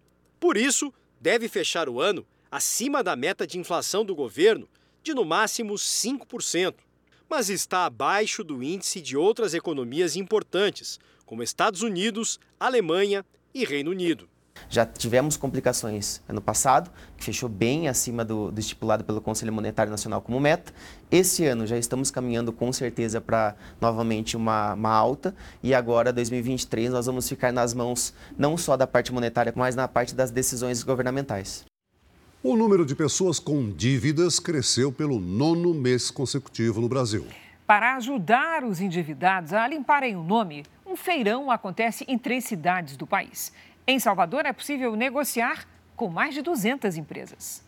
Por isso, deve fechar o ano acima da meta de inflação do governo, de no máximo 5%, mas está abaixo do índice de outras economias importantes, como Estados Unidos, Alemanha e Reino Unido. Já tivemos complicações ano passado, que fechou bem acima do, do, estipulado pelo Conselho Monetário Nacional como meta. Esse ano já estamos caminhando com certeza para novamente uma, uma, alta e agora, 2023, nós vamos ficar nas mãos não só da parte monetária, mas na parte das decisões governamentais. O número de pessoas com dívidas cresceu pelo nono mês consecutivo no Brasil. Para ajudar os endividados a limparem o nome, um feirão acontece em três cidades do país. Em Salvador, é possível negociar com mais de 200 empresas.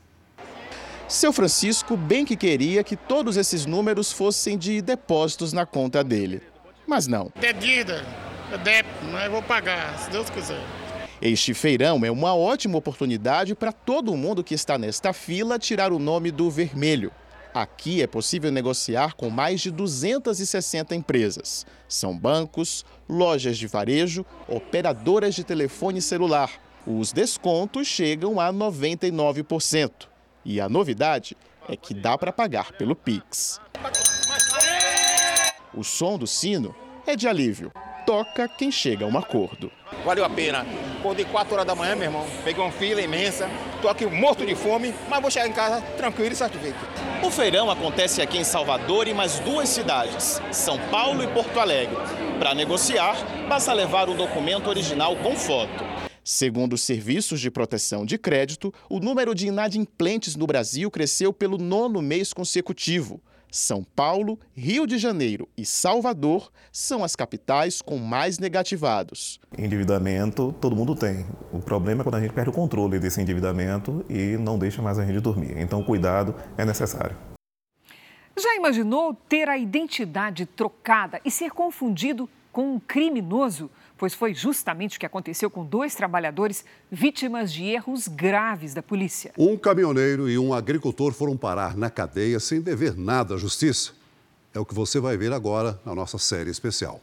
Seu Francisco bem que queria que todos esses números fossem de depósitos na conta dele. Mas não. É dívida, é débito, mas eu vou pagar, se Deus quiser. Este feirão é uma ótima oportunidade para todo mundo que está nesta fila tirar o nome do vermelho. Aqui é possível negociar com mais de 260 empresas. São bancos, lojas de varejo, operadoras de telefone celular. Os descontos chegam a 99%. E a novidade é que dá para pagar pelo Pix. O som do sino é de alívio. Toca quem chega a um acordo. Valeu a pena. Acordei 4 horas da manhã, meu irmão. Peguei uma fila imensa. Tô aqui morto de fome, mas vou chegar em casa tranquilo e satisfeito. O feirão acontece aqui em Salvador e mais duas cidades, São Paulo e Porto Alegre. Para negociar, basta levar o documento original com foto. Segundo os serviços de proteção de crédito, o número de inadimplentes no Brasil cresceu pelo nono mês consecutivo. São Paulo, Rio de Janeiro e Salvador são as capitais com mais negativados. Endividamento todo mundo tem. O problema é quando a gente perde o controle desse endividamento e não deixa mais a gente dormir. Então, cuidado é necessário. Já imaginou ter a identidade trocada e ser confundido com um criminoso? Pois foi justamente o que aconteceu com dois trabalhadores vítimas de erros graves da polícia. Um caminhoneiro e um agricultor foram parar na cadeia sem dever nada à justiça. É o que você vai ver agora na nossa série especial.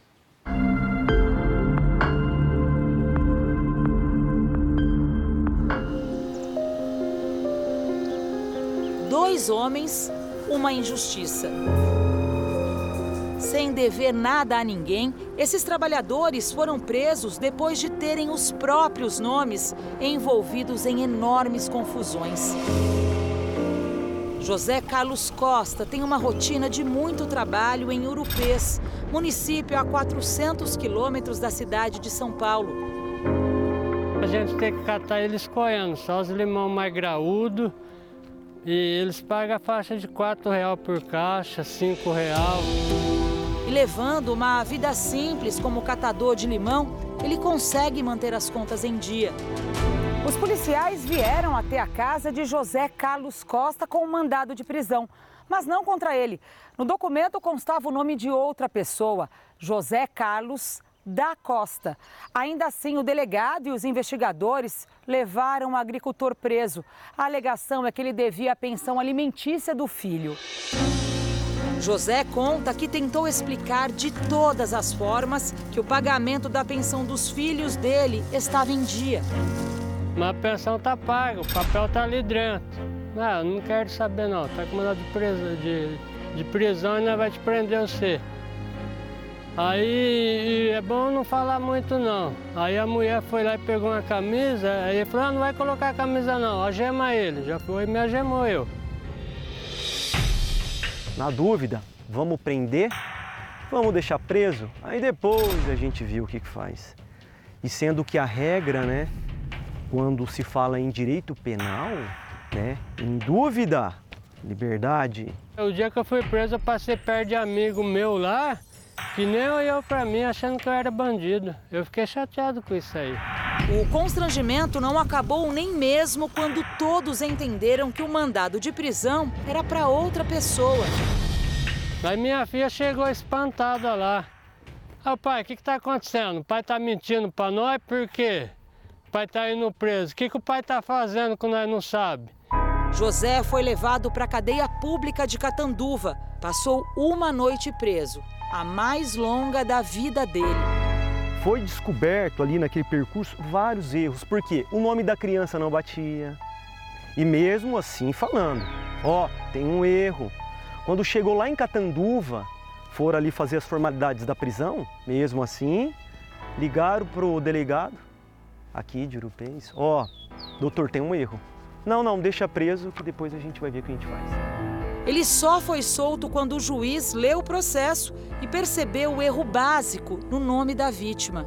Dois homens, uma injustiça. Sem dever nada a ninguém, esses trabalhadores foram presos depois de terem os próprios nomes envolvidos em enormes confusões. José Carlos Costa tem uma rotina de muito trabalho em Urupês, município a 400 quilômetros da cidade de São Paulo. A gente tem que catar eles coiando, só os limão mais graúdo. E eles pagam a faixa de R$ real por caixa, R$ real e levando uma vida simples como catador de limão, ele consegue manter as contas em dia. Os policiais vieram até a casa de José Carlos Costa com um mandado de prisão, mas não contra ele. No documento constava o nome de outra pessoa, José Carlos da Costa. Ainda assim, o delegado e os investigadores levaram o agricultor preso. A alegação é que ele devia a pensão alimentícia do filho. José conta que tentou explicar de todas as formas que o pagamento da pensão dos filhos dele estava em dia. Mas a pensão tá paga, o papel tá ali dentro. Não, não quero saber não, tá com mandado de, de, de prisão e não vai te prender você. Aí é bom não falar muito não. Aí a mulher foi lá e pegou uma camisa, aí falou, ah, não vai colocar a camisa não, agema ele. Já foi e me agemou eu. Na dúvida, vamos prender? Vamos deixar preso? Aí depois a gente viu o que, que faz. E sendo que a regra, né, quando se fala em direito penal, né, em dúvida, liberdade. O dia que eu fui preso, eu passei perto de amigo meu lá, que nem olhou para mim achando que eu era bandido. Eu fiquei chateado com isso aí. O constrangimento não acabou nem mesmo quando todos entenderam que o mandado de prisão era para outra pessoa. Aí minha filha chegou espantada lá. Ah, pai, o que está acontecendo? O pai está mentindo para nós por quê? O pai está indo preso. O que, que o pai está fazendo que nós não sabe? José foi levado para a cadeia pública de Catanduva. Passou uma noite preso, a mais longa da vida dele foi descoberto ali naquele percurso vários erros, porque o nome da criança não batia. E mesmo assim falando, ó, oh, tem um erro. Quando chegou lá em Catanduva, foram ali fazer as formalidades da prisão, mesmo assim, ligaram pro delegado aqui de Urupês, ó, oh, doutor, tem um erro. Não, não, deixa preso que depois a gente vai ver o que a gente faz. Ele só foi solto quando o juiz leu o processo e percebeu o erro básico no nome da vítima.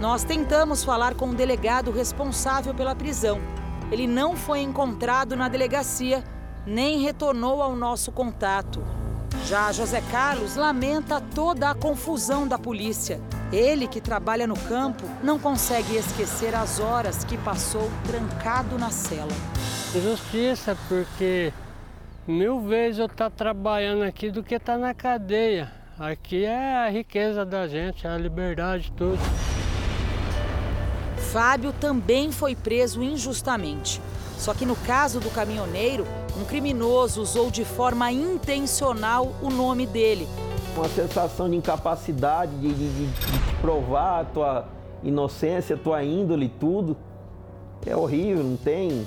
Nós tentamos falar com o delegado responsável pela prisão. Ele não foi encontrado na delegacia, nem retornou ao nosso contato. Já José Carlos lamenta toda a confusão da polícia. Ele, que trabalha no campo, não consegue esquecer as horas que passou trancado na cela. Justiça, porque mil vezes eu estar tá trabalhando aqui do que estar tá na cadeia. Aqui é a riqueza da gente, a liberdade, tudo. Fábio também foi preso injustamente. Só que no caso do caminhoneiro, um criminoso usou de forma intencional o nome dele. Uma sensação de incapacidade, de, de, de provar a tua inocência, a tua índole, tudo. É horrível, não tem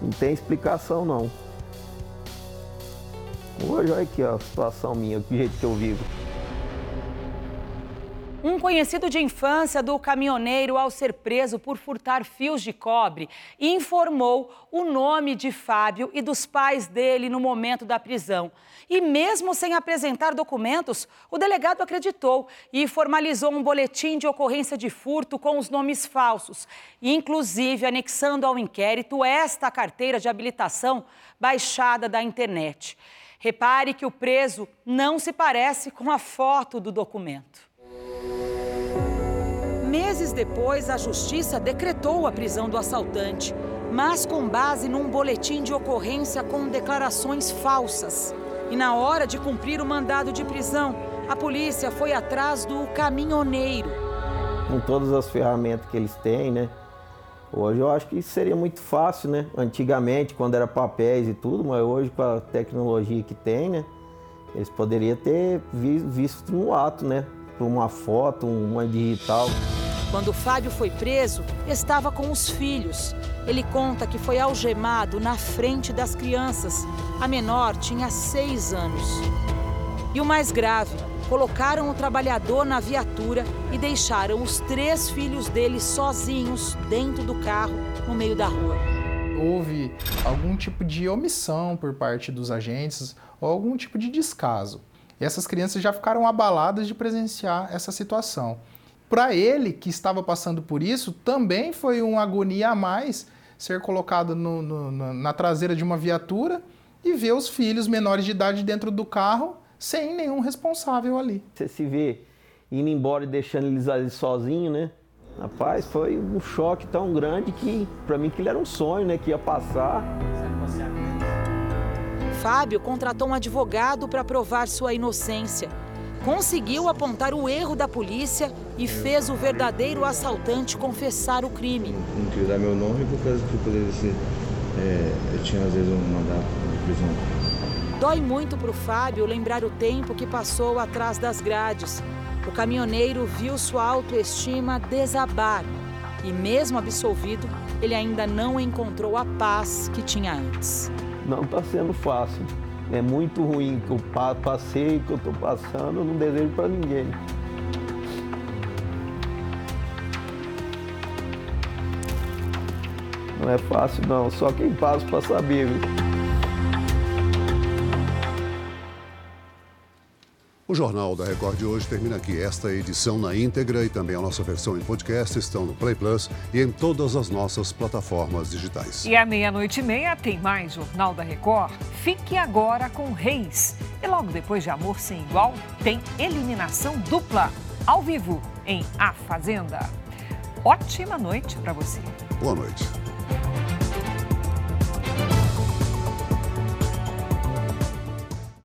não tem explicação não. Hoje olha aqui ó, a situação minha, do jeito que eu vivo. Um conhecido de infância do caminhoneiro, ao ser preso por furtar fios de cobre, informou o nome de Fábio e dos pais dele no momento da prisão. E mesmo sem apresentar documentos, o delegado acreditou e formalizou um boletim de ocorrência de furto com os nomes falsos, inclusive anexando ao inquérito esta carteira de habilitação baixada da internet. Repare que o preso não se parece com a foto do documento. Meses depois, a justiça decretou a prisão do assaltante, mas com base num boletim de ocorrência com declarações falsas. E na hora de cumprir o mandado de prisão, a polícia foi atrás do caminhoneiro. Com todas as ferramentas que eles têm, né? Hoje eu acho que seria muito fácil, né? Antigamente, quando era papéis e tudo, mas hoje com a tecnologia que tem, né? Eles poderiam ter visto no ato, né? Por uma foto, uma digital. Quando Fábio foi preso, estava com os filhos. Ele conta que foi algemado na frente das crianças. A menor tinha seis anos. E o mais grave, colocaram o trabalhador na viatura e deixaram os três filhos dele sozinhos dentro do carro, no meio da rua. Houve algum tipo de omissão por parte dos agentes ou algum tipo de descaso. E essas crianças já ficaram abaladas de presenciar essa situação para ele que estava passando por isso, também foi uma agonia a mais ser colocado no, no, na traseira de uma viatura e ver os filhos menores de idade dentro do carro sem nenhum responsável ali. Você se vê indo embora e deixando eles ali sozinhos, né? Rapaz, foi um choque tão grande que para mim que ele era um sonho, né, que ia passar. Fábio contratou um advogado para provar sua inocência conseguiu apontar o erro da polícia e fez o verdadeiro assaltante confessar o crime. Não queria dar meu nome por causa que poderia ser. É, eu tinha às vezes um mandato de prisão. Dói muito para o Fábio lembrar o tempo que passou atrás das grades. O caminhoneiro viu sua autoestima desabar e, mesmo absolvido, ele ainda não encontrou a paz que tinha antes. Não está sendo fácil é muito ruim que eu passei, que eu estou passando, eu não desejo para ninguém. Não é fácil não, só quem passa para saber. Viu? O Jornal da Record de hoje termina aqui. Esta edição na íntegra e também a nossa versão em podcast estão no Play Plus e em todas as nossas plataformas digitais. E à meia-noite e meia tem mais Jornal da Record. Fique agora com Reis. E logo depois de Amor Sem Igual, tem eliminação dupla, ao vivo, em A Fazenda. Ótima noite para você. Boa noite.